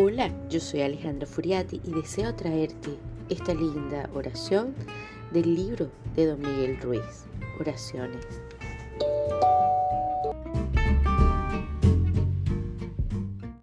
Hola, yo soy Alejandro Furiati y deseo traerte esta linda oración del libro de Don Miguel Ruiz, Oraciones.